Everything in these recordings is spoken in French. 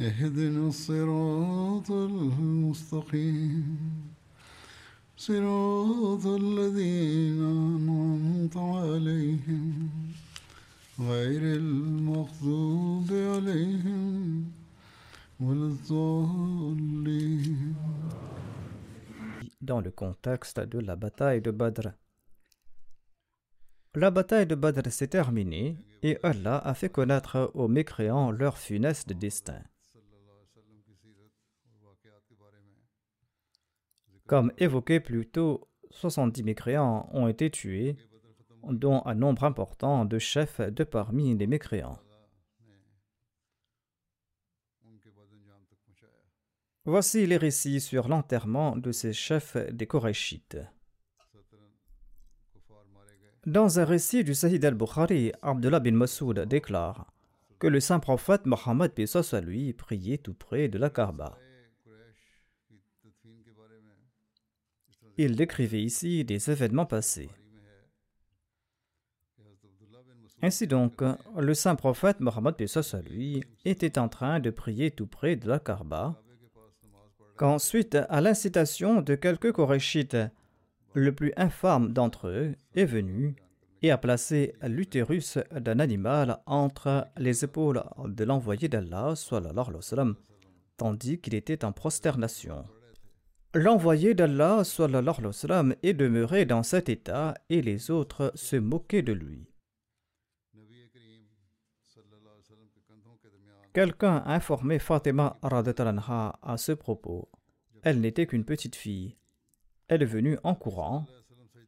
اهدنا الصراط المستقيم صراط الذين أنعمت عليهم غير المغضوب عليهم ولا الضالين dans le contexte de la bataille de Badr. La bataille de Badr s'est terminée et Allah a fait connaître aux mécréants leur funeste destin. Comme évoqué plus tôt, 70 mécréants ont été tués, dont un nombre important de chefs de parmi les mécréants. Voici les récits sur l'enterrement de ces chefs des Korachites. Dans un récit du Sahih al-Bukhari, Abdullah bin Masoud déclare que le saint prophète Mohammed à lui priait tout près de la Kaaba. Il décrivait ici des événements passés. Ainsi donc, le saint prophète Mohammed lui était en train de prier tout près de la Kaaba quand, suite à l'incitation de quelques Korachites, le plus infâme d'entre eux est venu et a placé l'utérus d'un animal entre les épaules de l'envoyé d'Allah, tandis qu'il était en prosternation. L'envoyé d'Allah est demeuré dans cet état et les autres se moquaient de lui. Quelqu'un a informé Fatima à ce propos. Elle n'était qu'une petite fille. Elle est venue en courant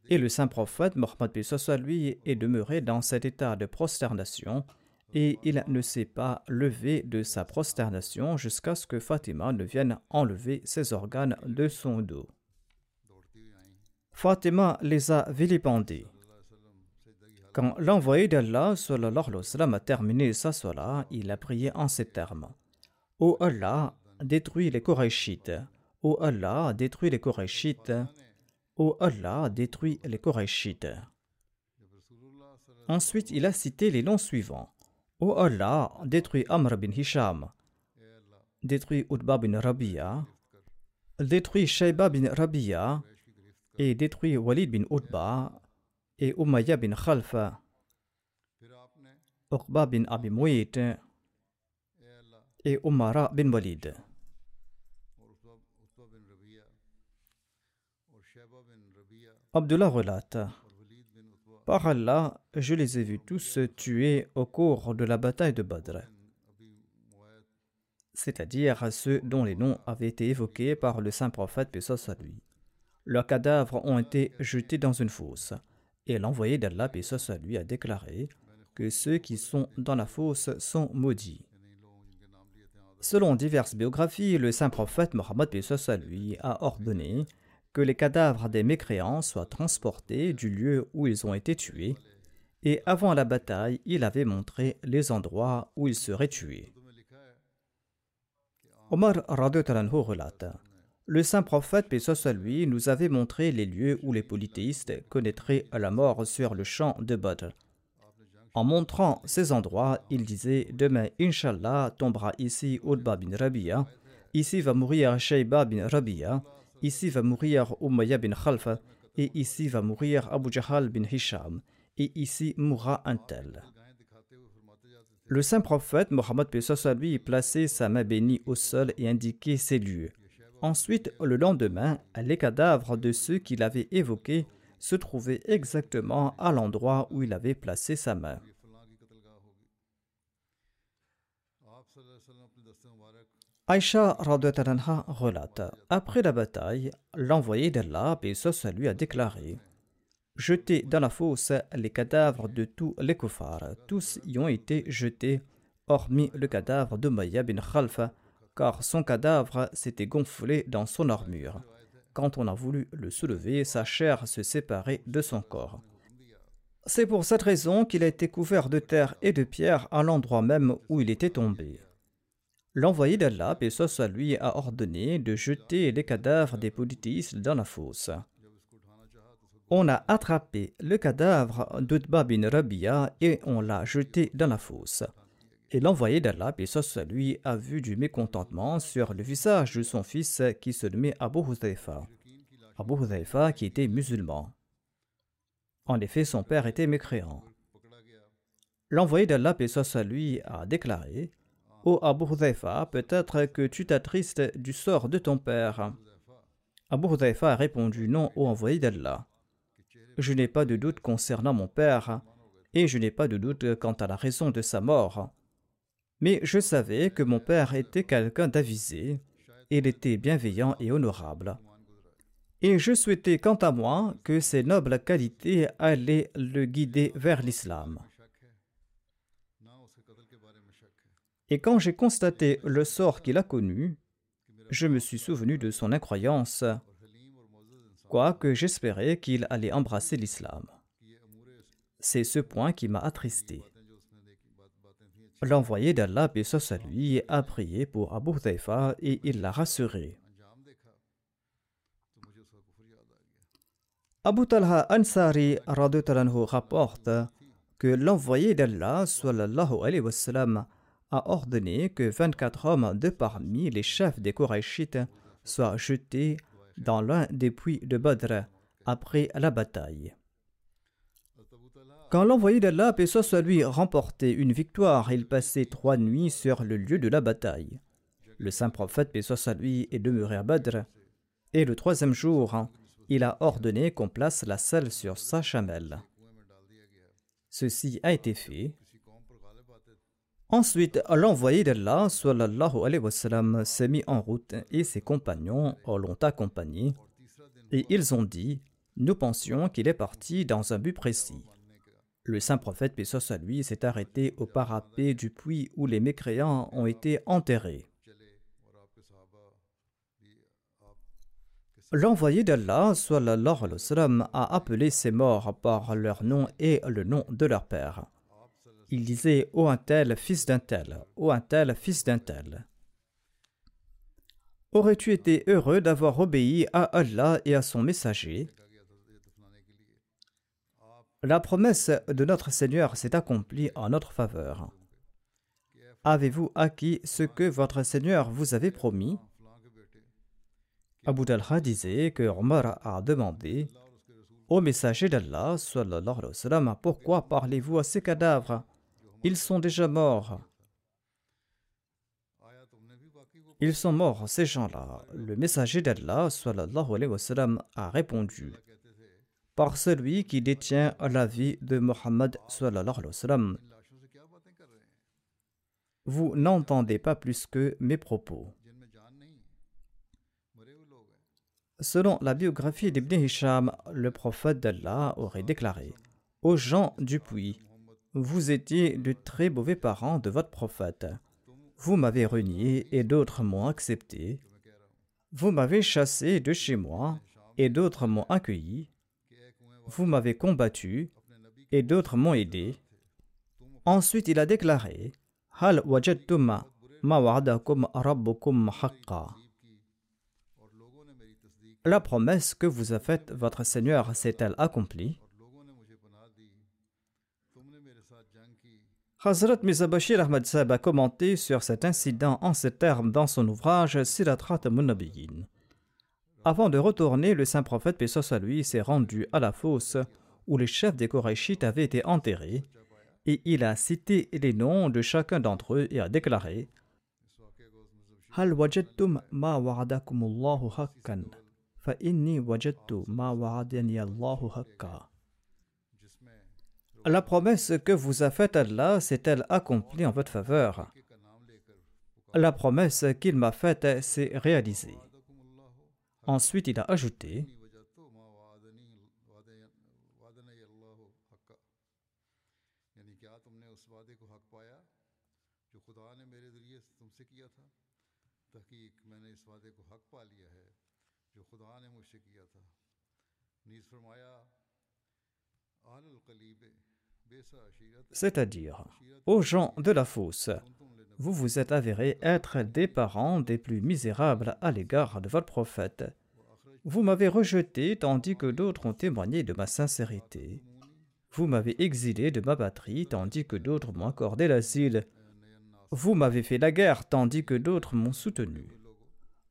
et le saint prophète Mohammed lui est demeuré dans cet état de prosternation et il ne s'est pas levé de sa prosternation jusqu'à ce que Fatima ne vienne enlever ses organes de son dos. Fatima les a vilipendés. Quand l'envoyé d'Allah a terminé sa salat, il a prié en ces termes Ô Allah, détruis les Korachites. Ô Allah, détruis les Korachites. Ô Allah, détruis les Korachites. Ensuite, il a cité les noms suivants Ô Allah, détruis Amr bin Hisham. Détruis Utba bin Rabia. Détruis Shayba bin Rabia. Et détruis Walid bin Utba et Umayya bin Khalfa, Uqba bin Abi et Umara bin Walid. Abdullah relate Par Allah, je les ai vus tous tués au cours de la bataille de Badr, c'est-à-dire ceux dont les noms avaient été évoqués par le saint prophète, paix à lui. Leurs cadavres ont été jetés dans une fosse. Et l'envoyé d'Allah, paix lui, a déclaré que ceux qui sont dans la fosse sont maudits. Selon diverses biographies, le saint prophète Mohammed lui a ordonné que les cadavres des mécréants soient transportés du lieu où ils ont été tués, et avant la bataille, il avait montré les endroits où ils seraient tués. Omar relate le saint prophète, paix soit lui, nous avait montré les lieux où les polythéistes connaîtraient la mort sur le champ de Badr. En montrant ces endroits, il disait Demain, Inshallah, tombera ici Udba bin Rabia, ici va mourir Shayba bin Rabia, ici va mourir Umayya bin Khalfa, et ici va mourir Abu Jahal bin Hisham, et ici mourra un tel. Le saint prophète Mohammed lui plaçait sa main bénie au sol et indiquait ces lieux. Ensuite, le lendemain, les cadavres de ceux qu'il avait évoqués se trouvaient exactement à l'endroit où il avait placé sa main. Aïcha relate Après la bataille, l'envoyé d'Allah, Pesos lui a déclaré Jetez dans la fosse les cadavres de tous les koufars. Tous y ont été jetés, hormis le cadavre de Maya bin Khalfa, car son cadavre s'était gonflé dans son armure. Quand on a voulu le soulever, sa chair se séparait de son corps. C'est pour cette raison qu'il a été couvert de terre et de pierre à l'endroit même où il était tombé. L'envoyé d'Allah, soit lui, a ordonné de jeter les cadavres des polythéistes dans la fosse. On a attrapé le cadavre d'Utba bin Rabia et on l'a jeté dans la fosse. Et l'envoyé d'Allah, soit lui, a vu du mécontentement sur le visage de son fils qui se nommait Abu Huzaifa. Abu Huzaifa qui était musulman. En effet, son père était mécréant. L'envoyé d'Allah, soit lui, a déclaré Ô Abu peut-être que tu t'attristes du sort de ton père. Abu Hudhaifa a répondu Non, ô envoyé d'Allah. Je n'ai pas de doute concernant mon père, et je n'ai pas de doute quant à la raison de sa mort. Mais je savais que mon père était quelqu'un d'avisé, il était bienveillant et honorable. Et je souhaitais quant à moi que ces nobles qualités allaient le guider vers l'islam. Et quand j'ai constaté le sort qu'il a connu, je me suis souvenu de son incroyance, quoique j'espérais qu'il allait embrasser l'islam. C'est ce point qui m'a attristé. L'envoyé d'Allah, paix à lui, a prié pour Abu Taifa et il l'a rassuré. Abu Talha Ansari rapporte que l'envoyé d'Allah sallallahu alayhi wa sallam, a ordonné que 24 hommes de parmi les chefs des Korachites soient jetés dans l'un des puits de Badr après la bataille. Quand l'envoyé d'Allah, paix soit lui, remportait une victoire, il passait trois nuits sur le lieu de la bataille. Le saint prophète, paix soit est demeuré à Badr, et le troisième jour, il a ordonné qu'on place la selle sur sa chamelle. Ceci a été fait, Ensuite, l'envoyé d'Allah alayhi s'est mis en route et ses compagnons l'ont accompagné. Et ils ont dit Nous pensions qu'il est parti dans un but précis. Le saint prophète, paix à lui, s'est arrêté au parapet du puits où les mécréants ont été enterrés. L'envoyé d'Allah sallallahu alayhi wa sallam, a appelé ces morts par leur nom et le nom de leur père il disait Ô un tel, fils d'un tel, ô un tel, fils d'un tel. Aurais-tu été heureux d'avoir obéi à Allah et à son messager? La promesse de notre Seigneur s'est accomplie en notre faveur. Avez-vous acquis ce que votre Seigneur vous avait promis? Abu Dalha disait que Omar a demandé Ô messager d'Allah, pourquoi parlez-vous à ces cadavres? Ils sont déjà morts. Ils sont morts, ces gens-là. Le messager d'Allah a répondu Par celui qui détient la vie de Mohammed vous n'entendez pas plus que mes propos. Selon la biographie d'Ibn Hisham, le prophète d'Allah aurait déclaré Aux gens du puits, vous étiez de très mauvais parents de votre prophète. Vous m'avez renié et d'autres m'ont accepté. Vous m'avez chassé de chez moi et d'autres m'ont accueilli. Vous m'avez combattu et d'autres m'ont aidé. Ensuite, il a déclaré Hal ma rabbukum La promesse que vous a faite votre Seigneur s'est-elle accomplie? Hazrat Mizabashir Ahmad a commenté sur cet incident en ces termes dans son ouvrage Siratrat Munabiyin. Avant de retourner, le saint prophète Pesos à lui s'est rendu à la fosse où les chefs des Korachites avaient été enterrés et il a cité les noms de chacun d'entre eux et a déclaré Hal wajadtum ma wa'adakumullahu haqqan fa inni wajadtu ma wa'adani Allahu haqqa. La promesse que vous a faite Allah s'est-elle accomplie en votre faveur? La promesse qu'il m'a faite s'est réalisée. Ensuite, il a ajouté c'est-à-dire aux gens de la fosse. Vous vous êtes avérés être des parents des plus misérables à l'égard de votre prophète. Vous m'avez rejeté tandis que d'autres ont témoigné de ma sincérité. Vous m'avez exilé de ma patrie tandis que d'autres m'ont accordé l'asile. Vous m'avez fait la guerre tandis que d'autres m'ont soutenu.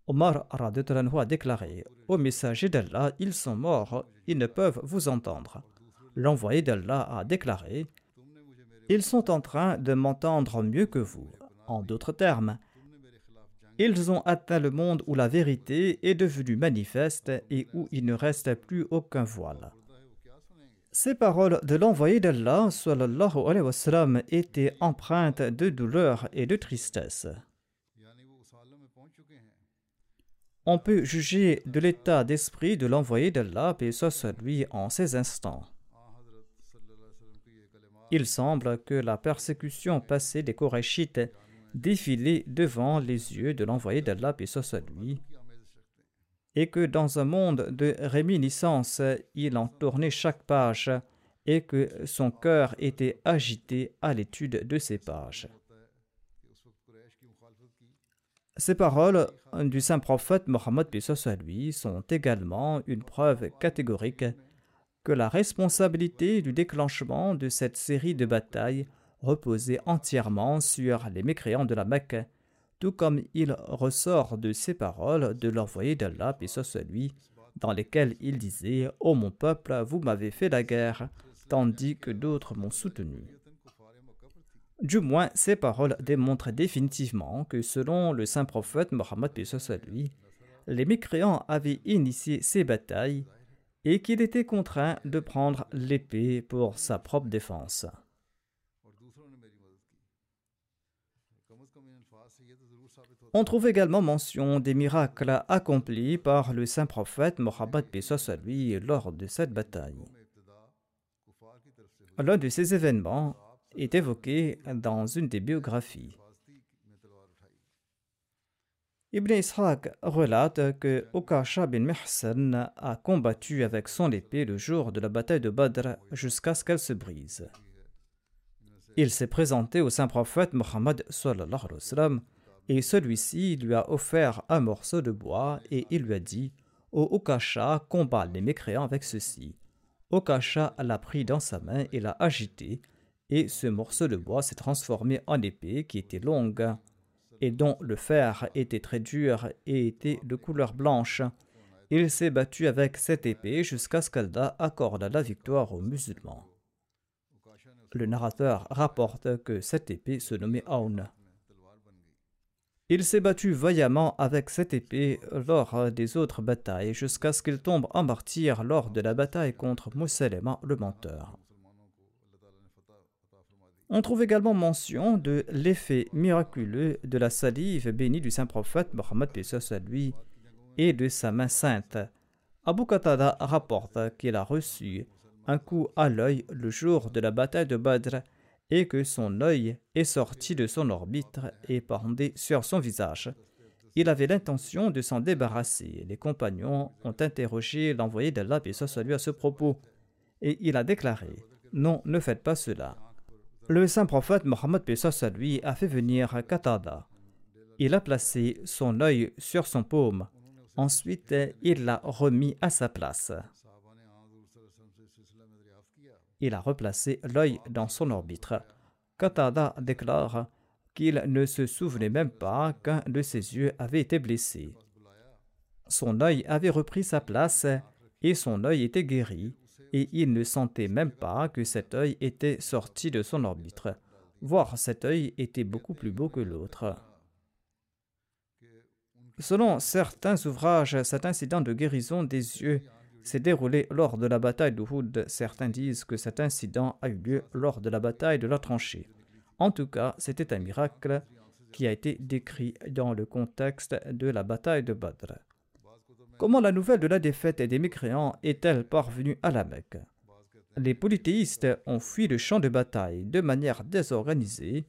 Omar a déclaré Au messager d'Allah, ils sont morts, ils ne peuvent vous entendre. L'envoyé d'Allah a déclaré ils sont en train de m'entendre mieux que vous. En d'autres termes, ils ont atteint le monde où la vérité est devenue manifeste et où il ne reste plus aucun voile. Ces paroles de l'envoyé d'Allah étaient empreintes de douleur et de tristesse. On peut juger de l'état d'esprit de l'envoyé d'Allah, et soit lui, en ces instants. Il semble que la persécution passée des Korachites défilait devant les yeux de l'envoyé d'Allah, et lui, et que dans un monde de réminiscence, il en tournait chaque page et que son cœur était agité à l'étude de ces pages. Ces paroles du saint prophète Mohammed lui sont également une preuve catégorique que la responsabilité du déclenchement de cette série de batailles reposait entièrement sur les mécréants de la Mecque, tout comme il ressort de ces paroles de l'envoyé d'Allah, et ce lui, dans lesquelles il disait Ô mon peuple, vous m'avez fait la guerre, tandis que d'autres m'ont soutenu. Du moins, ces paroles démontrent définitivement que selon le saint prophète Mohammed les mécréants avaient initié ces batailles et qu'il était contraint de prendre l'épée pour sa propre défense. On trouve également mention des miracles accomplis par le saint prophète Mohammed à lui lors de cette bataille. L'un de ces événements est évoqué dans une des biographies. Ibn Ishaq relate que Okasha bin Mihsan a combattu avec son épée le jour de la bataille de Badr jusqu'à ce qu'elle se brise. Il s'est présenté au saint prophète Mohammed et celui-ci lui a offert un morceau de bois et il lui a dit Ô Okasha, combat les mécréants avec ceci. Okasha l'a pris dans sa main et l'a agité, et ce morceau de bois s'est transformé en épée qui était longue et dont le fer était très dur et était de couleur blanche. Il s'est battu avec cette épée jusqu'à ce qu'Allah accorde la victoire aux musulmans. Le narrateur rapporte que cette épée se nommait Aoun. Il s'est battu vaillamment avec cette épée lors des autres batailles jusqu'à ce qu'il tombe en martyr lors de la bataille contre Moussalema le menteur. On trouve également mention de l'effet miraculeux de la salive bénie du saint prophète Mohammed à lui et de sa main sainte. Abu Qatada rapporte qu'il a reçu un coup à l'œil le jour de la bataille de Badr et que son œil est sorti de son orbite et pendé sur son visage. Il avait l'intention de s'en débarrasser. Les compagnons ont interrogé l'envoyé d'Allah à ce propos. Et il a déclaré Non, ne faites pas cela. Le saint prophète Mohammed à lui a fait venir Qatada. Il a placé son œil sur son paume. Ensuite, il l'a remis à sa place. Il a replacé l'œil dans son orbite. Qatada déclare qu'il ne se souvenait même pas qu'un de ses yeux avait été blessé. Son œil avait repris sa place et son œil était guéri, et il ne sentait même pas que cet œil était sorti de son orbite, voire cet œil était beaucoup plus beau que l'autre. Selon certains ouvrages, cet incident de guérison des yeux s'est déroulé lors de la bataille d'Uhud. Certains disent que cet incident a eu lieu lors de la bataille de la tranchée. En tout cas, c'était un miracle qui a été décrit dans le contexte de la bataille de Badr. Comment la nouvelle de la défaite des mécréants est-elle parvenue à la Mecque? Les polythéistes ont fui le champ de bataille de manière désorganisée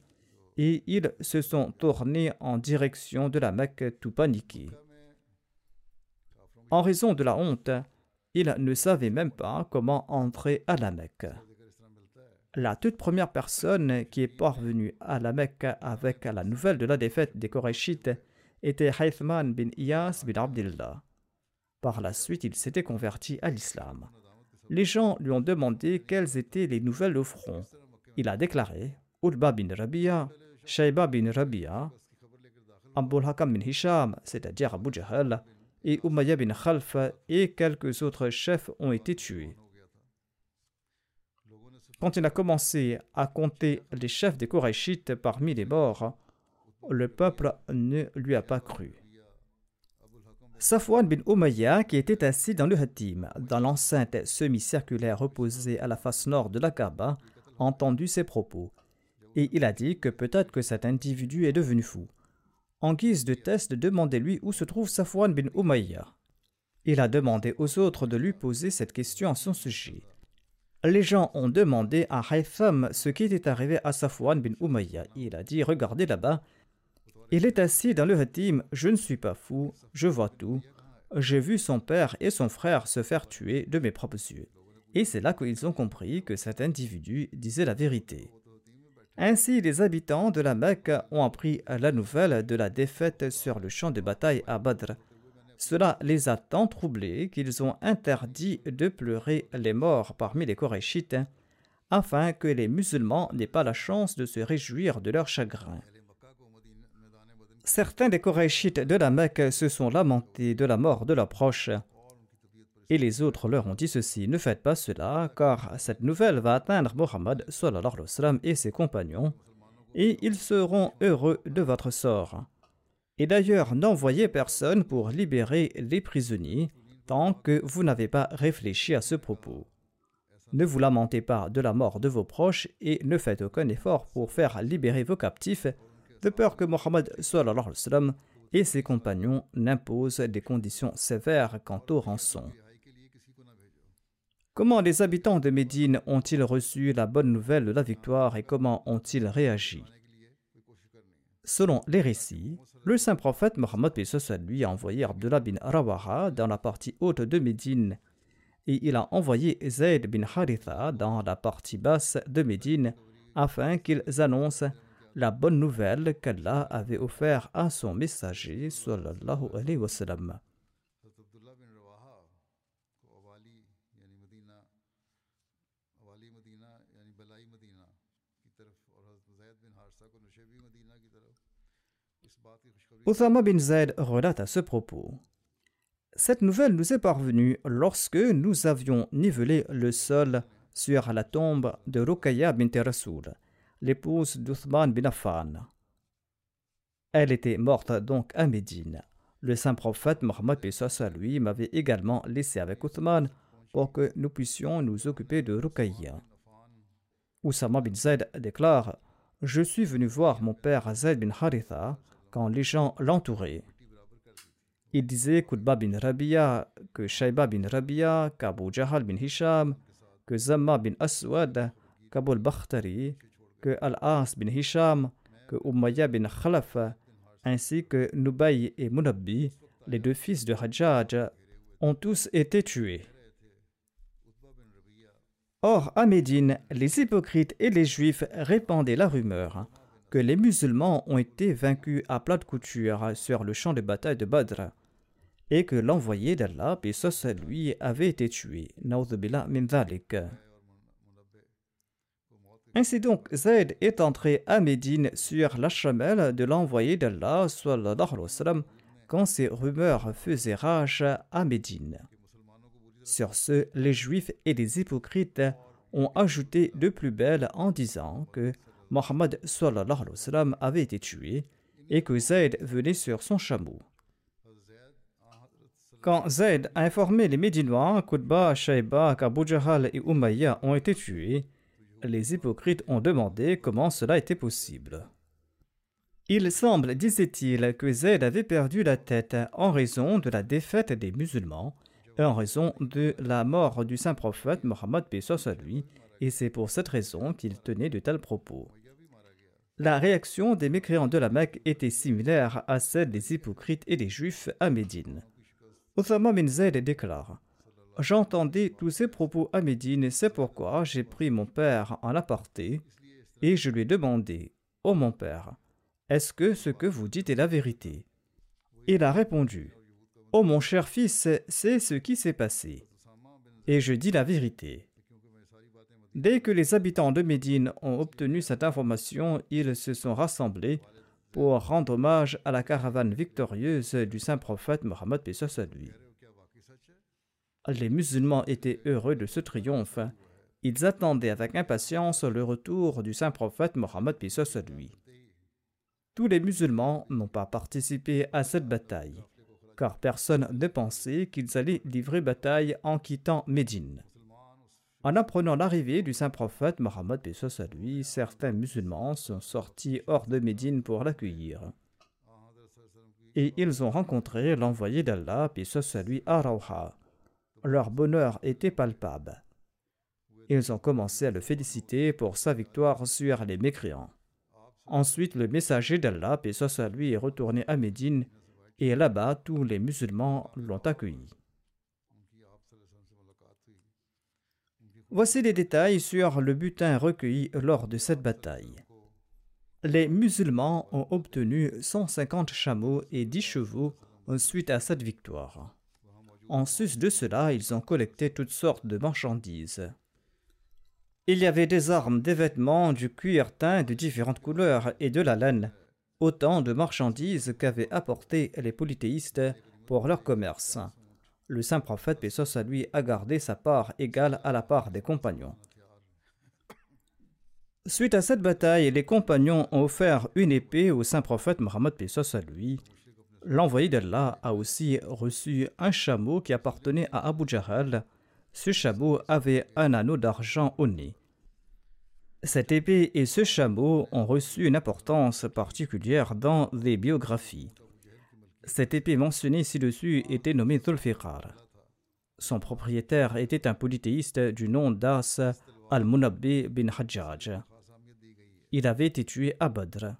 et ils se sont tournés en direction de la Mecque tout paniqués. En raison de la honte, ils ne savaient même pas comment entrer à la Mecque. La toute première personne qui est parvenue à la Mecque avec la nouvelle de la défaite des Korachites était Haythman bin Iyas bin Abdullah. Par la suite, il s'était converti à l'islam. Les gens lui ont demandé quelles étaient les nouvelles au. Il a déclaré Utba bin Rabia, Shaiba bin Rabia, Abul Hakam bin Hisham, c'est-à-dire Abu Jahl, et Umayya bin Khalf et quelques autres chefs ont été tués. Quand il a commencé à compter les chefs des Korachites parmi les morts, le peuple ne lui a pas cru. Safwan bin Umayya, qui était assis dans le Hatim, dans l'enceinte semi-circulaire opposée à la face nord de la Kaaba, a entendu ses propos. Et il a dit que peut-être que cet individu est devenu fou. En guise de test, demandez-lui où se trouve Safwan bin Umayya. Il a demandé aux autres de lui poser cette question à son sujet. Les gens ont demandé à Haytham ce qui était arrivé à Safwan bin Umayya. Il a dit Regardez là-bas, il est assis dans le hatim, je ne suis pas fou, je vois tout. J'ai vu son père et son frère se faire tuer de mes propres yeux. Et c'est là qu'ils ont compris que cet individu disait la vérité. Ainsi, les habitants de la Mecque ont appris la nouvelle de la défaite sur le champ de bataille à Badr. Cela les a tant troublés qu'ils ont interdit de pleurer les morts parmi les Korachites, afin que les musulmans n'aient pas la chance de se réjouir de leur chagrin. Certains des Korachites de la Mecque se sont lamentés de la mort de leurs proches. Et les autres leur ont dit ceci Ne faites pas cela, car cette nouvelle va atteindre Mohammed et ses compagnons, et ils seront heureux de votre sort. Et d'ailleurs, n'envoyez personne pour libérer les prisonniers tant que vous n'avez pas réfléchi à ce propos. Ne vous lamentez pas de la mort de vos proches et ne faites aucun effort pour faire libérer vos captifs de peur que Mohammed et ses compagnons n'imposent des conditions sévères quant aux rançons. Comment les habitants de Médine ont-ils reçu la bonne nouvelle de la victoire et comment ont-ils réagi? Selon les récits, le saint prophète Mohammed lui a envoyé Abdullah bin Rawaha dans la partie haute de Médine et il a envoyé Zayd bin Haritha dans la partie basse de Médine afin qu'ils annoncent la bonne nouvelle qu'Allah avait offert à son messager sallallahu alayhi wa sallam. Uthama bin Zaid relate à ce propos. Cette nouvelle nous est parvenue lorsque nous avions nivelé le sol sur la tombe de Rukaya bint Rasoul l'épouse d'Uthman bin Affan. Elle était morte donc à Médine. Le saint prophète Mohammed à lui m'avait également laissé avec Uthman pour que nous puissions nous occuper de Ruqayya. Oussama bin Zaid déclare Je suis venu voir mon père Zaid bin Haritha quand les gens l'entouraient. Il disait qu'Utba bin Rabia, que Shaiba bin Rabia, qu'Abu Jahal bin Hisham, que Zamma bin Aswad, qu'Abu Bakhtari, que Al-As bin Hisham, que Umayya bin Khalaf, ainsi que Nubay et Munabbi, les deux fils de Hajjaj, ont tous été tués. Or, à Médine, les hypocrites et les juifs répandaient la rumeur que les musulmans ont été vaincus à plat de couture sur le champ de bataille de Badr et que l'envoyé d'Allah, puis lui, avait été tué. min ainsi donc, Zayd est entré à Médine sur la chamelle de l'envoyé d'Allah quand ces rumeurs faisaient rage à Médine. Sur ce, les Juifs et les hypocrites ont ajouté de plus belle en disant que Mohammed avait été tué et que Zayd venait sur son chameau. Quand Zayd a informé les Médinois qu'Utba, Shaiba, Jahal et Umayya ont été tués, les hypocrites ont demandé comment cela était possible. Il semble, disait-il, que Zayd avait perdu la tête en raison de la défaite des musulmans et en raison de la mort du saint prophète Mohammed à lui, et c'est pour cette raison qu'il tenait de tels propos. La réaction des mécréants de la Mecque était similaire à celle des hypocrites et des juifs à Médine. Outhama bin Zayd déclare J'entendais tous ces propos à Médine, c'est pourquoi j'ai pris mon père en aparté et je lui ai demandé Ô oh mon père, est-ce que ce que vous dites est la vérité? Il a répondu Ô oh mon cher fils, c'est ce qui s'est passé. Et je dis la vérité. Dès que les habitants de Médine ont obtenu cette information, ils se sont rassemblés pour rendre hommage à la caravane victorieuse du saint prophète Mohammed lui. Les musulmans étaient heureux de ce triomphe. Ils attendaient avec impatience le retour du saint prophète Mohammed lui. Tous les musulmans n'ont pas participé à cette bataille, car personne ne pensait qu'ils allaient livrer bataille en quittant Médine. En apprenant l'arrivée du saint prophète Mohammed à lui, certains musulmans sont sortis hors de Médine pour l'accueillir. Et ils ont rencontré l'envoyé d'Allah, lui, à Rauha. Leur bonheur était palpable. Ils ont commencé à le féliciter pour sa victoire sur les mécréants. Ensuite, le messager d'Allah, à lui, est retourné à Médine, et là-bas, tous les musulmans l'ont accueilli. Voici les détails sur le butin recueilli lors de cette bataille. Les musulmans ont obtenu 150 chameaux et 10 chevaux suite à cette victoire. En sus de cela, ils ont collecté toutes sortes de marchandises. Il y avait des armes, des vêtements, du cuir teint de différentes couleurs et de la laine, autant de marchandises qu'avaient apporté les polythéistes pour leur commerce le saint prophète, Pesos à lui, a gardé sa part égale à la part des compagnons. Suite à cette bataille, les compagnons ont offert une épée au saint prophète Mohammed Pesos à lui. L'envoyé d'Allah a aussi reçu un chameau qui appartenait à Abu Jahal. Ce chameau avait un anneau d'argent au nez. Cette épée et ce chameau ont reçu une importance particulière dans les biographies. Cette épée mentionnée ci-dessus était nommée Zulfiqar. Son propriétaire était un polythéiste du nom d'As al-Munabbi bin Hajjaj. Il avait été tué à Badr.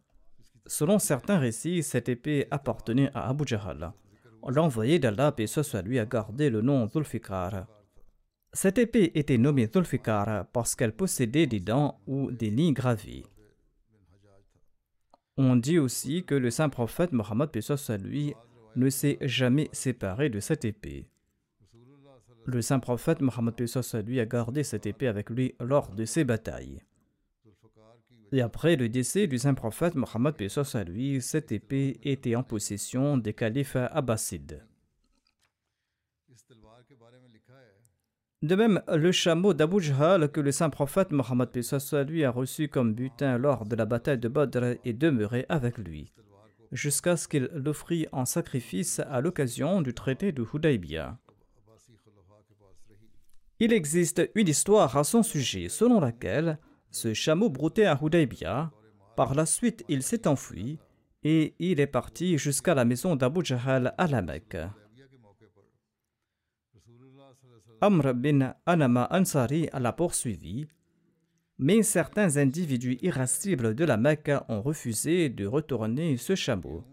Selon certains récits, cette épée appartenait à Abu Jahal. L'envoyé d'Allah, et soit lui, a gardé le nom Zulfiqar. Cette épée était nommée Zulfiqar parce qu'elle possédait des dents ou des lignes gravées. On dit aussi que le saint prophète Mohammed lui ne s'est jamais séparé de cette épée. Le saint prophète Mohammed lui a gardé cette épée avec lui lors de ses batailles. Et après le décès du saint prophète Mohammed à lui, cette épée était en possession des califes abbassides. De même, le chameau d'Abu Jahal que le saint prophète Mohammed lui a reçu comme butin lors de la bataille de Badr est demeuré avec lui, jusqu'à ce qu'il l'offrit en sacrifice à l'occasion du traité de Hudaybiyah. Il existe une histoire à son sujet selon laquelle ce chameau broutait à Hudaybiyah. Par la suite, il s'est enfui et il est parti jusqu'à la maison d'Abu Jahal à la Mecque. Amr bin Anama Ansari l'a poursuivi, mais certains individus irascibles de la Mecque ont refusé de retourner ce chameau.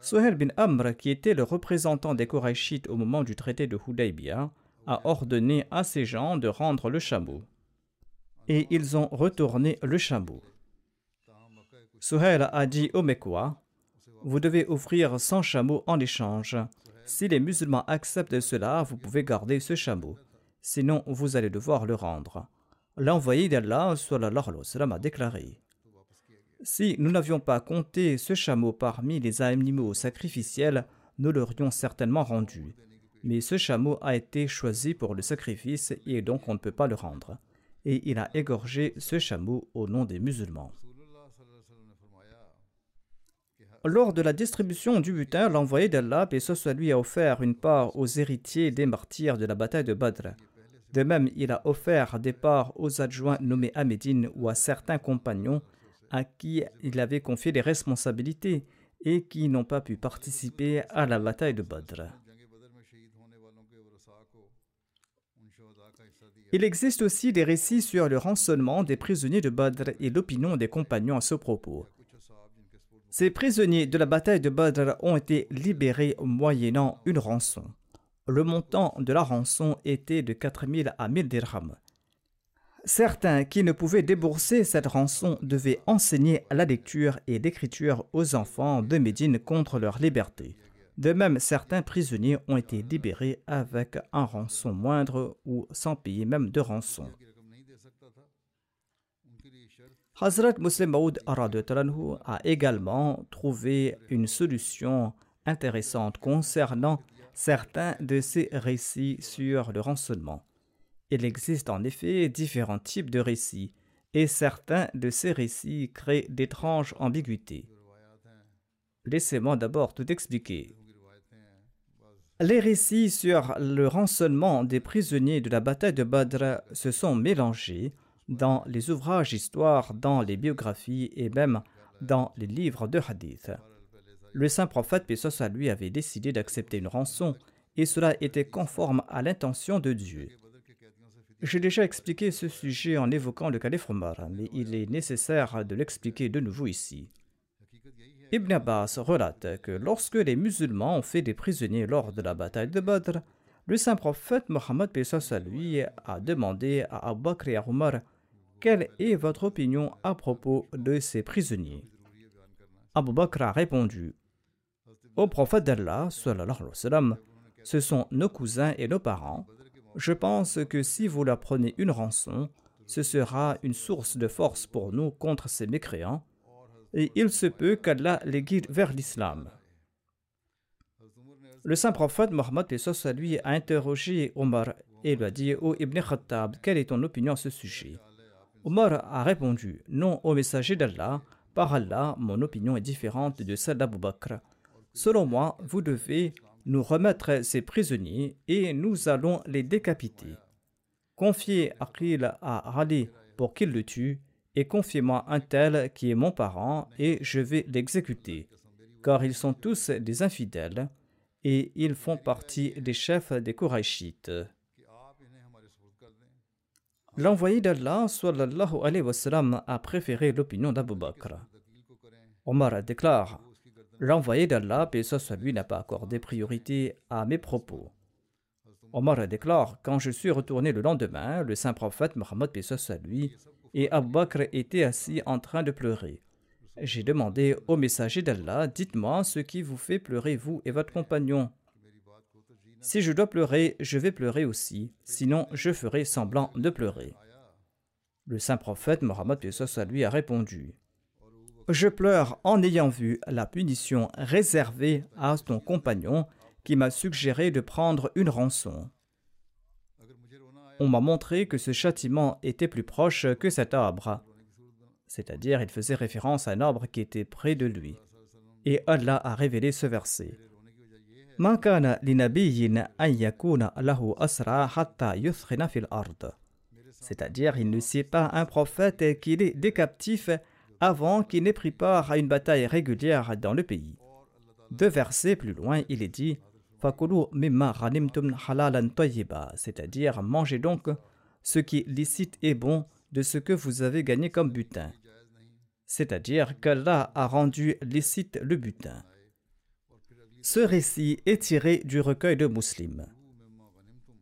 Sohel bin Amr, qui était le représentant des Korachites au moment du traité de Hudaybiyah, a ordonné à ces gens de rendre le chameau. Et ils ont retourné le chameau. Sohel a dit aux Mekwa Vous devez offrir 100 chameaux en échange. Si les musulmans acceptent cela, vous pouvez garder ce chameau. Sinon, vous allez devoir le rendre. L'envoyé d'Allah a déclaré Si nous n'avions pas compté ce chameau parmi les animaux sacrificiels, nous l'aurions certainement rendu. mais ce chameau a été choisi pour le sacrifice et donc on ne peut pas le rendre. Et il a égorgé ce chameau au nom des musulmans. Lors de la distribution du butin, l'envoyé d'Allah, et ce lui, a offert une part aux héritiers des martyrs de la bataille de Badr. De même, il a offert des parts aux adjoints nommés à Médine ou à certains compagnons à qui il avait confié des responsabilités et qui n'ont pas pu participer à la bataille de Badr. Il existe aussi des récits sur le rançonnement des prisonniers de Badr et l'opinion des compagnons à ce propos. Ces prisonniers de la bataille de Badr ont été libérés moyennant une rançon. Le montant de la rançon était de 4000 à 1000 dirhams. Certains qui ne pouvaient débourser cette rançon devaient enseigner la lecture et l'écriture aux enfants de Médine contre leur liberté. De même, certains prisonniers ont été libérés avec un rançon moindre ou sans payer même de rançon. Hazrat Muslim Maud a également trouvé une solution intéressante concernant certains de ces récits sur le rançonnement. Il existe en effet différents types de récits, et certains de ces récits créent d'étranges ambiguïtés. Laissez-moi d'abord tout expliquer. Les récits sur le rançonnement des prisonniers de la bataille de Badr se sont mélangés dans les ouvrages d'histoire, dans les biographies et même dans les livres de hadith. Le saint prophète, paix à lui, avait décidé d'accepter une rançon et cela était conforme à l'intention de Dieu. J'ai déjà expliqué ce sujet en évoquant le calife Omar, mais il est nécessaire de l'expliquer de nouveau ici. Ibn Abbas relate que lorsque les musulmans ont fait des prisonniers lors de la bataille de Badr, le saint prophète Mohammed lui a demandé à Abu Bakr et à Omar Quelle est votre opinion à propos de ces prisonniers? Abu Bakr a répondu Au prophète d'Allah, ce sont nos cousins et nos parents. Je pense que si vous leur prenez une rançon, ce sera une source de force pour nous contre ces mécréants il se peut qu'Allah les guide vers l'islam. Le saint prophète Mohammed lui a interrogé Omar et lui a dit Ô Ibn Khattab, quelle est ton opinion à ce sujet? Omar a répondu Non, au messager d'Allah, par Allah, mon opinion est différente de celle d'Abu Bakr. Selon moi, vous devez nous remettre ces prisonniers et nous allons les décapiter. Confiez Aqil à Ali pour qu'il le tue et confiez-moi un tel qui est mon parent, et je vais l'exécuter, car ils sont tous des infidèles, et ils font partie des chefs des Korachites. L'envoyé d'Allah sallallahu alayhi wa sallam, a préféré l'opinion d'Abu Bakr. Omar déclare L'envoyé d'Allah, paix soit lui, n'a pas accordé priorité à mes propos. Omar déclare Quand je suis retourné le lendemain, le saint prophète Mohammed, paix soit lui, et Abu Bakr était assis en train de pleurer. J'ai demandé au messager d'Allah, dites-moi ce qui vous fait pleurer vous et votre compagnon. Si je dois pleurer, je vais pleurer aussi, sinon je ferai semblant de pleurer. Le saint prophète Mohammed lui a répondu Je pleure en ayant vu la punition réservée à ton compagnon qui m'a suggéré de prendre une rançon on m'a montré que ce châtiment était plus proche que cet arbre. C'est-à-dire, il faisait référence à un arbre qui était près de lui. Et Allah a révélé ce verset. C'est-à-dire, il ne sait pas un prophète qu'il est décaptif avant qu'il n'ait pris part à une bataille régulière dans le pays. Deux versets plus loin, il est dit c'est-à-dire mangez donc ce qui est licite et bon de ce que vous avez gagné comme butin. C'est-à-dire qu'Allah a rendu licite le butin. Ce récit est tiré du recueil de Muslim.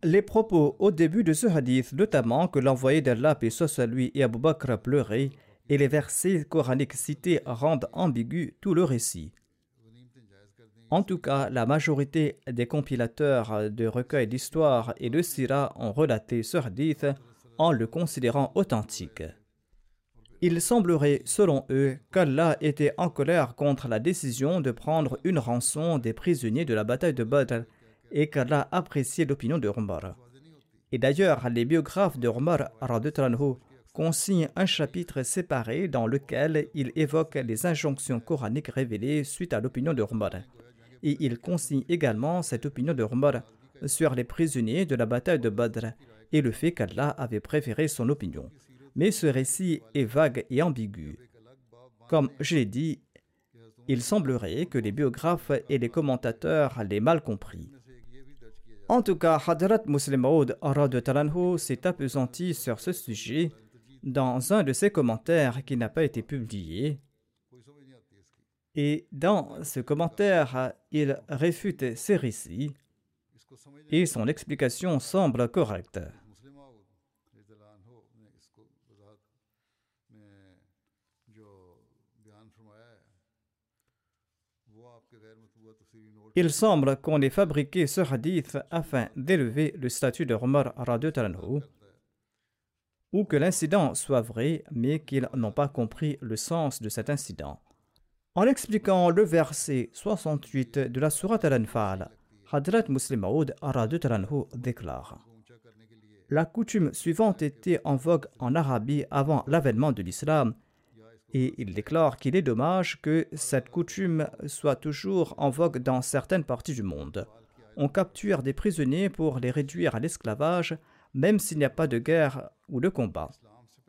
Les propos au début de ce hadith, notamment que l'envoyé d'Allah, paix soit lui, et Abu Bakr pleuraient, et les versets coraniques cités rendent ambigu tout le récit. En tout cas, la majorité des compilateurs de recueils d'histoire et de sira ont relaté ce hadith en le considérant authentique. Il semblerait, selon eux, qu'Allah était en colère contre la décision de prendre une rançon des prisonniers de la bataille de Badr, et qu'Allah appréciait l'opinion de Omar. Et d'ailleurs, les biographes de Omar consignent un chapitre séparé dans lequel il évoque les injonctions coraniques révélées suite à l'opinion de Omar. Et il consigne également cette opinion de Omar sur les prisonniers de la bataille de Badr et le fait qu'Allah avait préféré son opinion. Mais ce récit est vague et ambigu. Comme je l'ai dit, il semblerait que les biographes et les commentateurs l'aient mal compris. En tout cas, Hadrat Muslim Maud s'est appesanti sur ce sujet dans un de ses commentaires qui n'a pas été publié. Et dans ce commentaire, il réfute ces récits et son explication semble correcte. Il semble qu'on ait fabriqué ce hadith afin d'élever le statut de Omar Talanhu, ou que l'incident soit vrai, mais qu'ils n'ont pas compris le sens de cet incident. En expliquant le verset 68 de la Sourate Al-Anfal, Hadrat Muslim Talanhu déclare La coutume suivante était en vogue en Arabie avant l'avènement de l'islam et il déclare qu'il est dommage que cette coutume soit toujours en vogue dans certaines parties du monde. On capture des prisonniers pour les réduire à l'esclavage, même s'il n'y a pas de guerre ou de combat.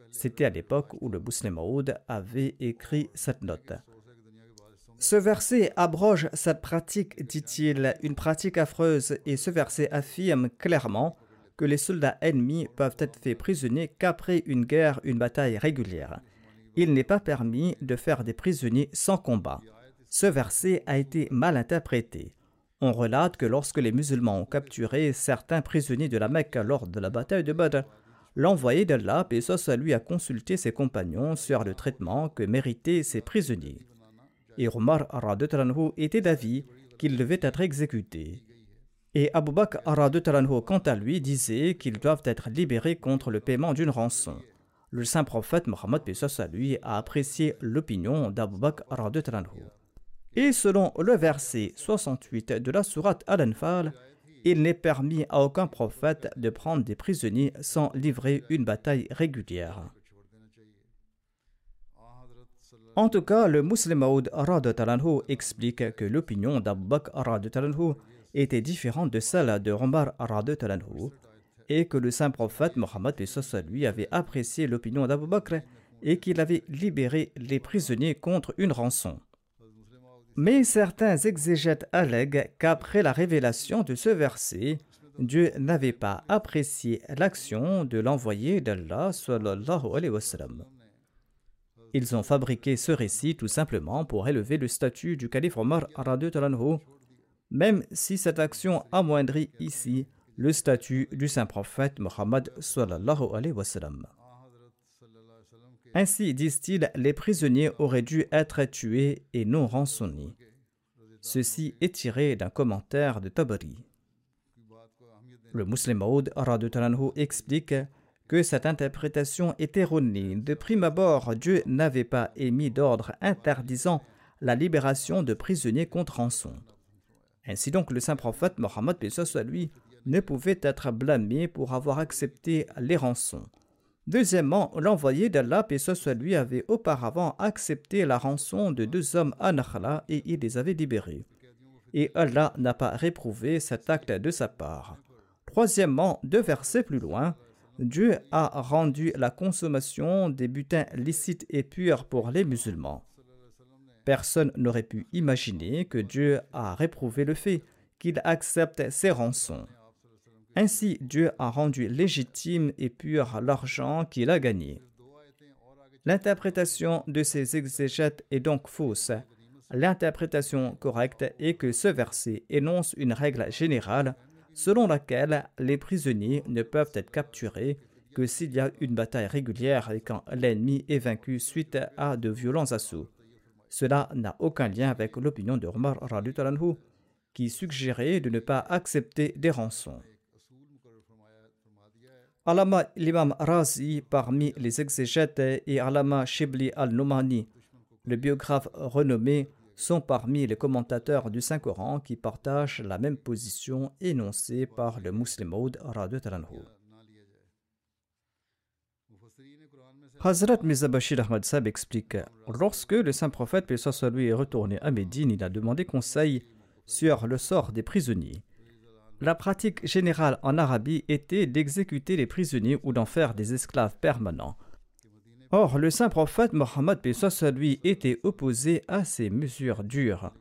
C'était à l'époque où le Muslim Maud avait écrit cette note. Ce verset abroge cette pratique, dit-il, une pratique affreuse, et ce verset affirme clairement que les soldats ennemis peuvent être faits prisonniers qu'après une guerre, une bataille régulière il n'est pas permis de faire des prisonniers sans combat. Ce verset a été mal interprété. On relate que lorsque les musulmans ont capturé certains prisonniers de la Mecque lors de la bataille de Badr, l'envoyé d'Allah, paix lui a consulté ses compagnons sur le traitement que méritaient ces prisonniers. Et Omar était d'avis qu'ils devaient être exécutés. Et Abu Bakr quant à lui, disait qu'ils doivent être libérés contre le paiement d'une rançon le saint prophète Mohammed lui a apprécié l'opinion d'Abu Bakr Et selon le verset 68 de la sourate Al-Anfal, il n'est permis à aucun prophète de prendre des prisonniers sans livrer une bataille régulière. En tout cas, le musulman Maud explique que l'opinion d'Abu Bakr était différente de celle de Omar et que le saint prophète Mohammed lui avait apprécié l'opinion d'Abu Bakr et qu'il avait libéré les prisonniers contre une rançon. Mais certains exégètes allèguent qu'après la révélation de ce verset, Dieu n'avait pas apprécié l'action de l'envoyé d'Allah Ils ont fabriqué ce récit tout simplement pour élever le statut du calife Omar même si cette action amoindrit ici le statut du saint prophète Mohammed Ainsi, disent-ils, les prisonniers auraient dû être tués et non rançonnés. Ceci est tiré d'un commentaire de Tabari. Le musulman Maud explique que cette interprétation est erronée. De prime abord, Dieu n'avait pas émis d'ordre interdisant la libération de prisonniers contre rançon. Ainsi donc, le saint prophète Mohammed lui ne pouvait être blâmé pour avoir accepté les rançons. Deuxièmement, l'envoyé d'Allah, ce soit lui, avait auparavant accepté la rançon de deux hommes à Nakhla et il les avait libérés. Et Allah n'a pas réprouvé cet acte de sa part. Troisièmement, deux versets plus loin, Dieu a rendu la consommation des butins licites et purs pour les musulmans. Personne n'aurait pu imaginer que Dieu a réprouvé le fait qu'il accepte ces rançons. Ainsi, Dieu a rendu légitime et pur l'argent qu'il a gagné. L'interprétation de ces exégètes est donc fausse. L'interprétation correcte est que ce verset énonce une règle générale selon laquelle les prisonniers ne peuvent être capturés que s'il y a une bataille régulière et quand l'ennemi est vaincu suite à de violents assauts. Cela n'a aucun lien avec l'opinion de Omar qui suggérait de ne pas accepter des rançons. Alama l'imam Razi parmi les exégètes et Alama Shibli al-Numani, le biographe renommé, sont parmi les commentateurs du Saint-Coran qui partagent la même position énoncée par le Muslim Maud Hazrat Mirza Bashir Ahmad Sab explique Lorsque le saint prophète, paix soit lui, est retourné à Médine, il a demandé conseil sur le sort des prisonniers. La pratique générale en Arabie était d'exécuter les prisonniers ou d'en faire des esclaves permanents. Or, le saint prophète Mohammed lui était opposé à ces mesures dures.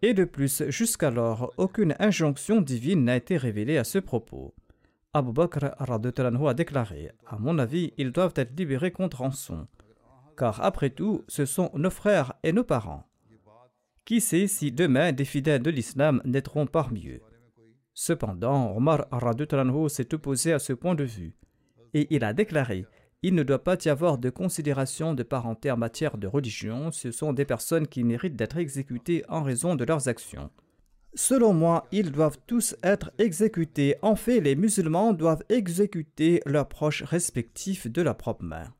Et de plus, jusqu'alors, aucune injonction divine n'a été révélée à ce propos. Abu Bakr a déclaré À mon avis, ils doivent être libérés contre rançon. Car après tout, ce sont nos frères et nos parents. Qui sait si demain des fidèles de l'islam naîtront parmi eux Cependant, Omar s'est opposé à ce point de vue. Et il a déclaré Il ne doit pas y avoir de considération de parenté en matière de religion, ce sont des personnes qui méritent d'être exécutées en raison de leurs actions. Selon moi, ils doivent tous être exécutés. En fait, les musulmans doivent exécuter leurs proches respectifs de leur propre main.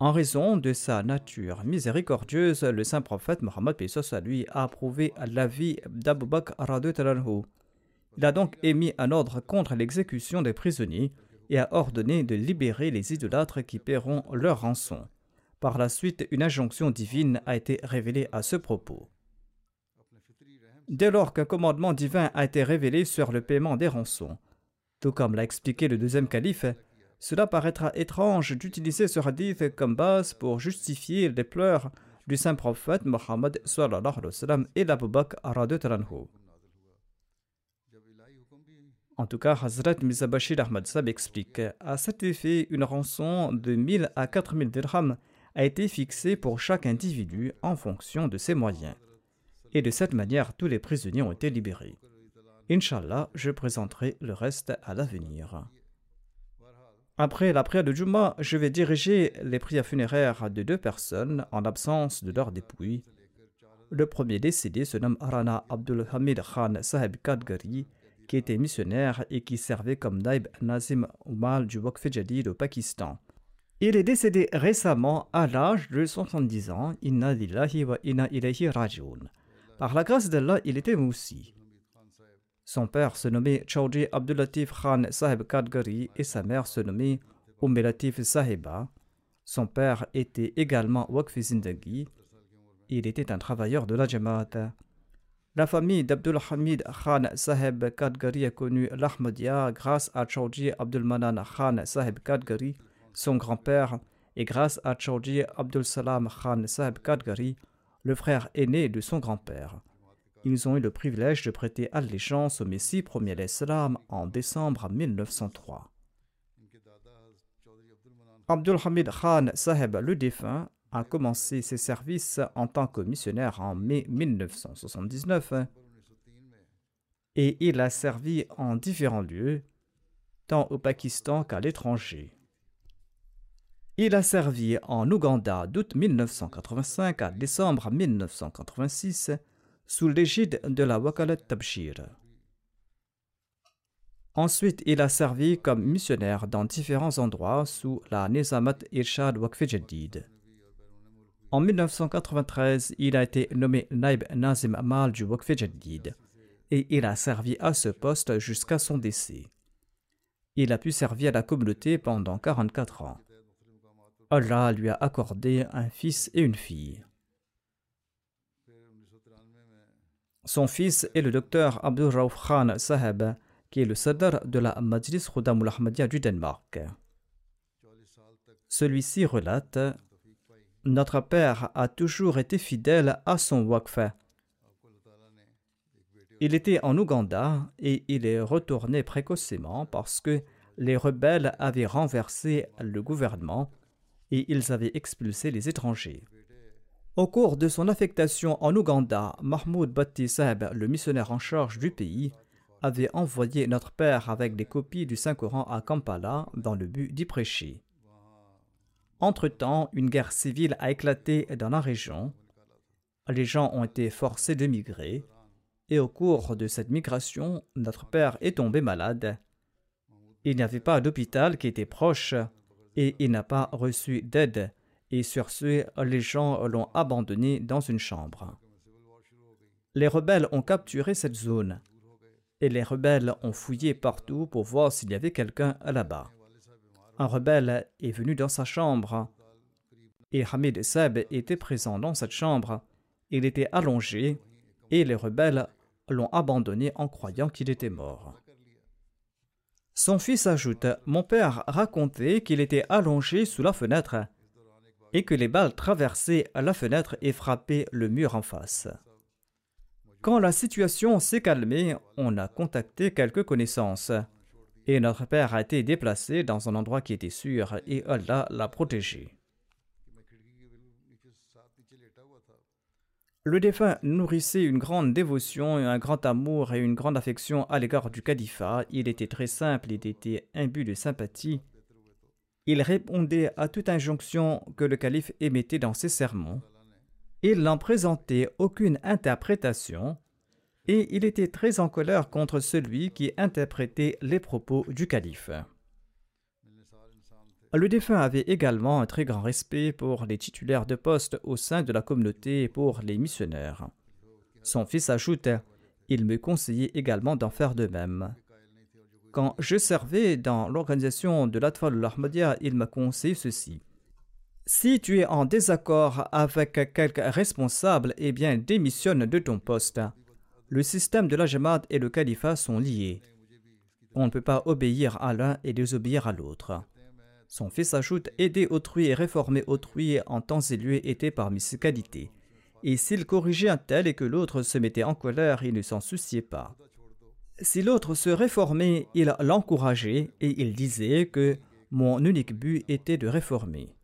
En raison de sa nature miséricordieuse, le saint prophète Mohammed à lui a approuvé l'avis d'Abu Bakr Il a donc émis un ordre contre l'exécution des prisonniers et a ordonné de libérer les idolâtres qui paieront leur rançon. Par la suite, une injonction divine a été révélée à ce propos. Dès lors qu'un commandement divin a été révélé sur le paiement des rançons, tout comme l'a expliqué le deuxième calife, cela paraîtra étrange d'utiliser ce hadith comme base pour justifier les pleurs du saint prophète Mohammed et d'Abu Bakr En tout cas, Hazrat Mizabashir Ahmad Sab explique À cet effet, une rançon de 1000 à 4000 dirhams a été fixée pour chaque individu en fonction de ses moyens et de cette manière tous les prisonniers ont été libérés. Inch'Allah, je présenterai le reste à l'avenir. Après la prière de Juma, je vais diriger les prières funéraires de deux personnes en absence de leur dépouille. Le premier décédé se nomme Rana Abdul Hamid Khan Sahib Kadgari, qui était missionnaire et qui servait comme Naib Nazim Umal du Waqf Jadid au Pakistan. Il est décédé récemment à l'âge de 70 ans. Inna lillahi wa inna ilayhi rajoun. Par la grâce d'Allah, il était moussi. Son père se nommait Chaudhry Abdulatif Khan Sahib Kadgari et sa mère se nommait Ummelatif Sahiba. Son père était également Waqf Zindagi. Il était un travailleur de la Jamaat. La famille d'Abdul Hamid Khan Sahib Kadgari a connu l'Ahmadiyya grâce à Chaudhry Abdulmanan Khan Sahib Kadgari, son grand-père, et grâce à Chaudhry Abdul Salam Khan Sahib Kadgari, le frère aîné de son grand-père. Ils ont eu le privilège de prêter allégeance au Messie premier l'Islam en décembre 1903. Abdul Hamid Khan Saheb le défunt a commencé ses services en tant que missionnaire en mai 1979 et il a servi en différents lieux, tant au Pakistan qu'à l'étranger. Il a servi en Ouganda d'août 1985 à décembre 1986 sous l'égide de la Wakalat Tabshir. Ensuite, il a servi comme missionnaire dans différents endroits sous la Nizamat Irshad Waqf Jadid. En 1993, il a été nommé Naib Nazim Amal du Waqf Jadid et il a servi à ce poste jusqu'à son décès. Il a pu servir la communauté pendant 44 ans. Allah lui a accordé un fils et une fille. Son fils est le docteur Abdul Rauf Khan Saheb, qui est le sadr de la Majlis Khudamul Ahmadiyya du Danemark. Celui-ci relate Notre père a toujours été fidèle à son waqf. Il était en Ouganda et il est retourné précocement parce que les rebelles avaient renversé le gouvernement et ils avaient expulsé les étrangers. Au cours de son affectation en Ouganda, Mahmoud Saheb, le missionnaire en charge du pays, avait envoyé notre père avec des copies du Saint-Coran à Kampala dans le but d'y prêcher. Entre-temps, une guerre civile a éclaté dans la région. Les gens ont été forcés de migrer. Et au cours de cette migration, notre père est tombé malade. Il n'y avait pas d'hôpital qui était proche et il n'a pas reçu d'aide, et sur ce, les gens l'ont abandonné dans une chambre. les rebelles ont capturé cette zone et les rebelles ont fouillé partout pour voir s'il y avait quelqu'un là-bas. Un rebelle est venu dans sa chambre et Hamid Seb était présent dans cette chambre. Il était allongé et les rebelles l'ont abandonné en croyant qu'il était mort. Son fils ajoute Mon père racontait qu'il était allongé sous la fenêtre et que les balles traversaient la fenêtre et frappaient le mur en face. Quand la situation s'est calmée, on a contacté quelques connaissances. Et notre père a été déplacé dans un endroit qui était sûr et Allah l'a protégé. Le défunt nourrissait une grande dévotion, un grand amour et une grande affection à l'égard du califat. Il était très simple, il était imbu de sympathie. Il répondait à toute injonction que le calife émettait dans ses sermons. Il n'en présentait aucune interprétation et il était très en colère contre celui qui interprétait les propos du calife. Le défunt avait également un très grand respect pour les titulaires de poste au sein de la communauté et pour les missionnaires. Son fils ajoute Il me conseillait également d'en faire de même. Quand je servais dans l'organisation de l'Atfal al il m'a conseillé ceci. Si tu es en désaccord avec quelque responsable, eh bien démissionne de ton poste. Le système de la et le califat sont liés. On ne peut pas obéir à l'un et désobéir à l'autre. Son fils ajoute Aider autrui et réformer autrui en temps et lieu était parmi ses qualités. Et s'il corrigeait un tel et que l'autre se mettait en colère, il ne s'en souciait pas. Si l'autre se réformait, il l'encourageait et il disait que mon unique but était de réformer.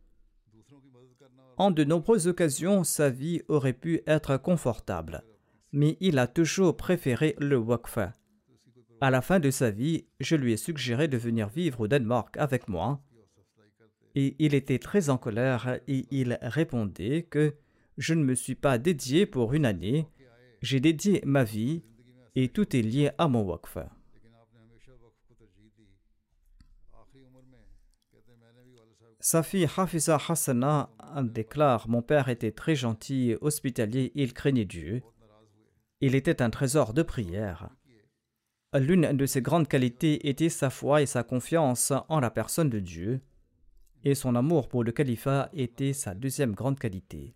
En de nombreuses occasions, sa vie aurait pu être confortable, mais il a toujours préféré le wakfa. À la fin de sa vie, je lui ai suggéré de venir vivre au Danemark avec moi et il était très en colère et il répondait que je ne me suis pas dédié pour une année, j'ai dédié ma vie et tout est lié à mon waqf. Sa fille Hafiza Hassana déclare Mon père était très gentil, hospitalier, il craignait Dieu. Il était un trésor de prière. L'une de ses grandes qualités était sa foi et sa confiance en la personne de Dieu et son amour pour le califat était sa deuxième grande qualité.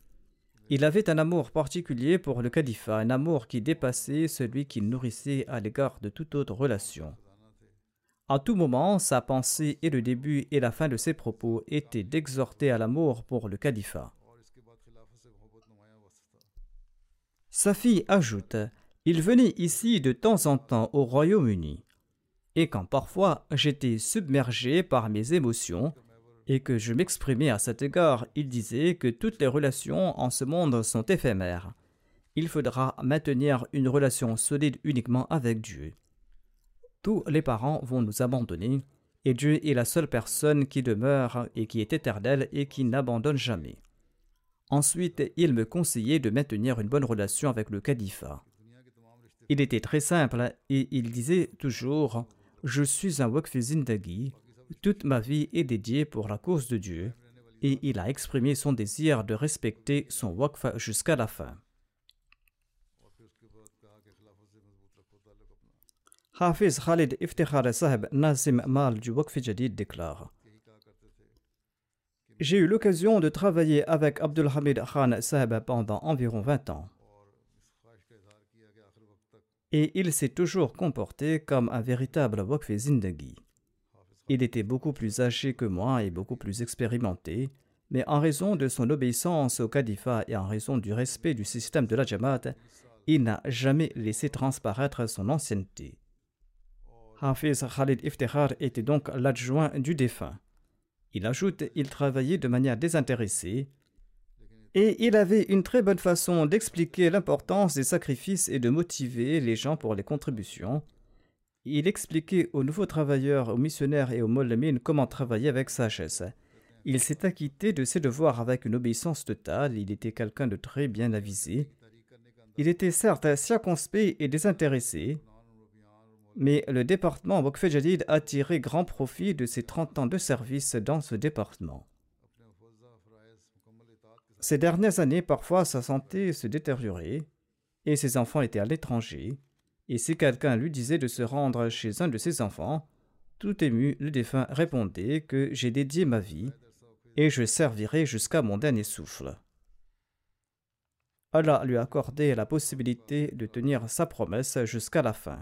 Il avait un amour particulier pour le califat, un amour qui dépassait celui qu'il nourrissait à l'égard de toute autre relation. À tout moment, sa pensée et le début et la fin de ses propos étaient d'exhorter à l'amour pour le califat. Sa fille ajoute Il venait ici de temps en temps au Royaume-Uni, et quand parfois j'étais submergé par mes émotions, et que je m'exprimais à cet égard, il disait que toutes les relations en ce monde sont éphémères. Il faudra maintenir une relation solide uniquement avec Dieu. Tous les parents vont nous abandonner, et Dieu est la seule personne qui demeure et qui est éternelle et qui n'abandonne jamais. Ensuite, il me conseillait de maintenir une bonne relation avec le califat. Il était très simple et il disait toujours Je suis un Wakfi Zindagi, toute ma vie est dédiée pour la cause de Dieu et il a exprimé son désir de respecter son waqf jusqu'à la fin. Hafiz Khalid Iftikhar Sahib Nazim Mal du Jadid déclare J'ai eu l'occasion de travailler avec Abdul Hamid Khan Sahib pendant environ 20 ans. Et il s'est toujours comporté comme un véritable Waqf Zindagi. Il était beaucoup plus âgé que moi et beaucoup plus expérimenté, mais en raison de son obéissance au califat et en raison du respect du système de la Jamaat, il n'a jamais laissé transparaître son ancienneté. Hafiz Khalid Iftikhar était donc l'adjoint du défunt. Il ajoute il travaillait de manière désintéressée et il avait une très bonne façon d'expliquer l'importance des sacrifices et de motiver les gens pour les contributions, il expliquait aux nouveaux travailleurs, aux missionnaires et aux mollemines comment travailler avec sagesse. Il s'est acquitté de ses devoirs avec une obéissance totale, il était quelqu'un de très bien avisé. Il était certes circonspect et désintéressé, mais le département Jadid a tiré grand profit de ses 30 ans de service dans ce département. Ces dernières années, parfois, sa santé se détériorait et ses enfants étaient à l'étranger, et si quelqu'un lui disait de se rendre chez un de ses enfants, tout ému, le défunt répondait que j'ai dédié ma vie et je servirai jusqu'à mon dernier souffle. Allah lui a accordé la possibilité de tenir sa promesse jusqu'à la fin.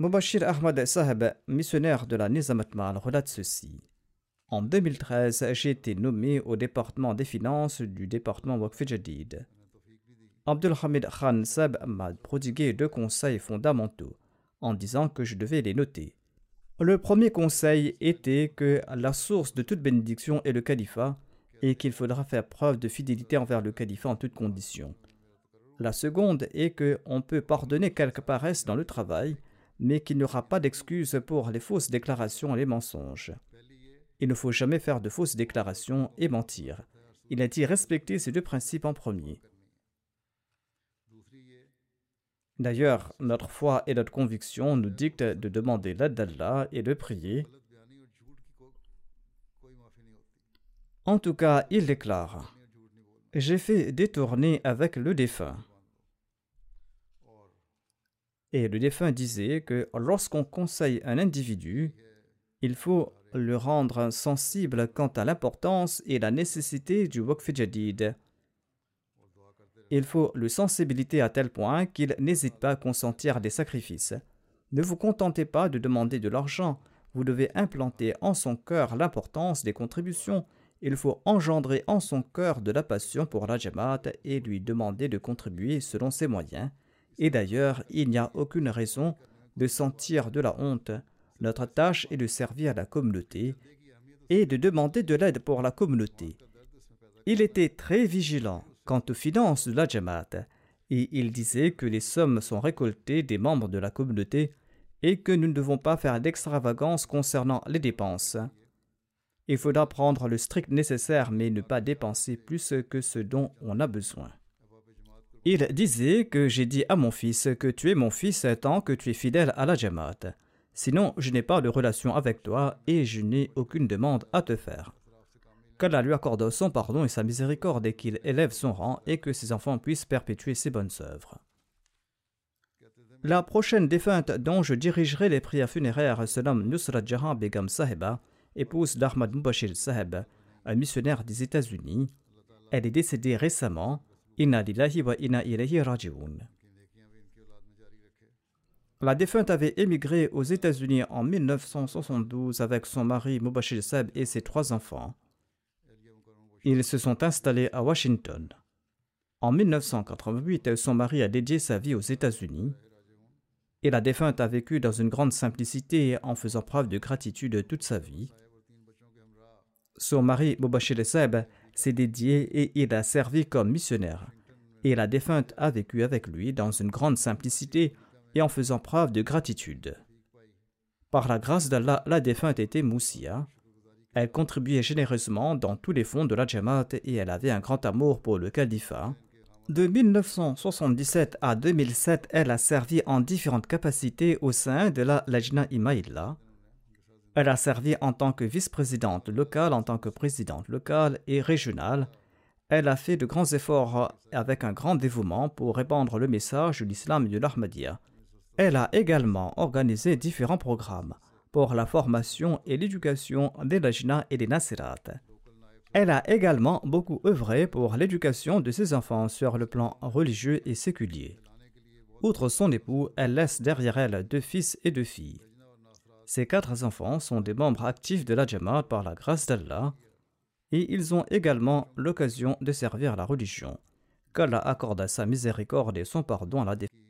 Mubashir Ahmad Saheb, missionnaire de la Nizamat Mal, relate ceci. En 2013, j'ai été nommé au département des finances du département Waqf Jadid. Abdul Hamid Khan Sab m'a prodigué deux conseils fondamentaux en disant que je devais les noter. Le premier conseil était que la source de toute bénédiction est le califat et qu'il faudra faire preuve de fidélité envers le califat en toutes conditions. La seconde est qu'on peut pardonner quelques paresses dans le travail, mais qu'il n'y aura pas d'excuse pour les fausses déclarations et les mensonges. Il ne faut jamais faire de fausses déclarations et mentir. Il a dit respecter ces deux principes en premier. D'ailleurs, notre foi et notre conviction nous dictent de demander l'aide d'Allah et de prier. En tout cas, il déclare J'ai fait détourner avec le défunt. Et le défunt disait que lorsqu'on conseille un individu, il faut le rendre sensible quant à l'importance et la nécessité du waqf jadid. Il faut le sensibiliser à tel point qu'il n'hésite pas à consentir des sacrifices. Ne vous contentez pas de demander de l'argent, vous devez implanter en son cœur l'importance des contributions. Il faut engendrer en son cœur de la passion pour la Jamaat et lui demander de contribuer selon ses moyens. Et d'ailleurs, il n'y a aucune raison de sentir de la honte notre tâche est de servir la communauté et de demander de l'aide pour la communauté. Il était très vigilant quant aux finances de la Jamaat et il disait que les sommes sont récoltées des membres de la communauté et que nous ne devons pas faire d'extravagance concernant les dépenses. Il faudra prendre le strict nécessaire mais ne pas dépenser plus que ce dont on a besoin. Il disait que j'ai dit à mon fils que tu es mon fils tant que tu es fidèle à la Jamaat. Sinon, je n'ai pas de relation avec toi et je n'ai aucune demande à te faire. Qu'Allah lui accorde son pardon et sa miséricorde et qu'il élève son rang et que ses enfants puissent perpétuer ses bonnes œuvres. La prochaine défunte dont je dirigerai les prières funéraires se nomme Nusrat Jahan Begam Saheba, épouse d'Ahmad Mubashir Saheb, un missionnaire des États-Unis. Elle est décédée récemment. La défunte avait émigré aux États-Unis en 1972 avec son mari Mubashir Seb et ses trois enfants. Ils se sont installés à Washington. En 1988, son mari a dédié sa vie aux États-Unis et la défunte a vécu dans une grande simplicité en faisant preuve de gratitude toute sa vie. Son mari Mubashir Seb s'est dédié et il a servi comme missionnaire. Et la défunte a vécu avec lui dans une grande simplicité et en faisant preuve de gratitude. Par la grâce d'Allah, la défunte était Moussia. Elle contribuait généreusement dans tous les fonds de la Jamaat et elle avait un grand amour pour le califat. De 1977 à 2007, elle a servi en différentes capacités au sein de la Lajna Imaïla. Elle a servi en tant que vice-présidente locale, en tant que présidente locale et régionale. Elle a fait de grands efforts avec un grand dévouement pour répandre le message de l'islam et de l'Ahmadiyya. Elle a également organisé différents programmes pour la formation et l'éducation des Lajna et des Nasirat. Elle a également beaucoup œuvré pour l'éducation de ses enfants sur le plan religieux et séculier. Outre son époux, elle laisse derrière elle deux fils et deux filles. Ces quatre enfants sont des membres actifs de la Jamaat par la grâce d'Allah et ils ont également l'occasion de servir la religion. Qu'Allah accorde à sa miséricorde et son pardon à la défense.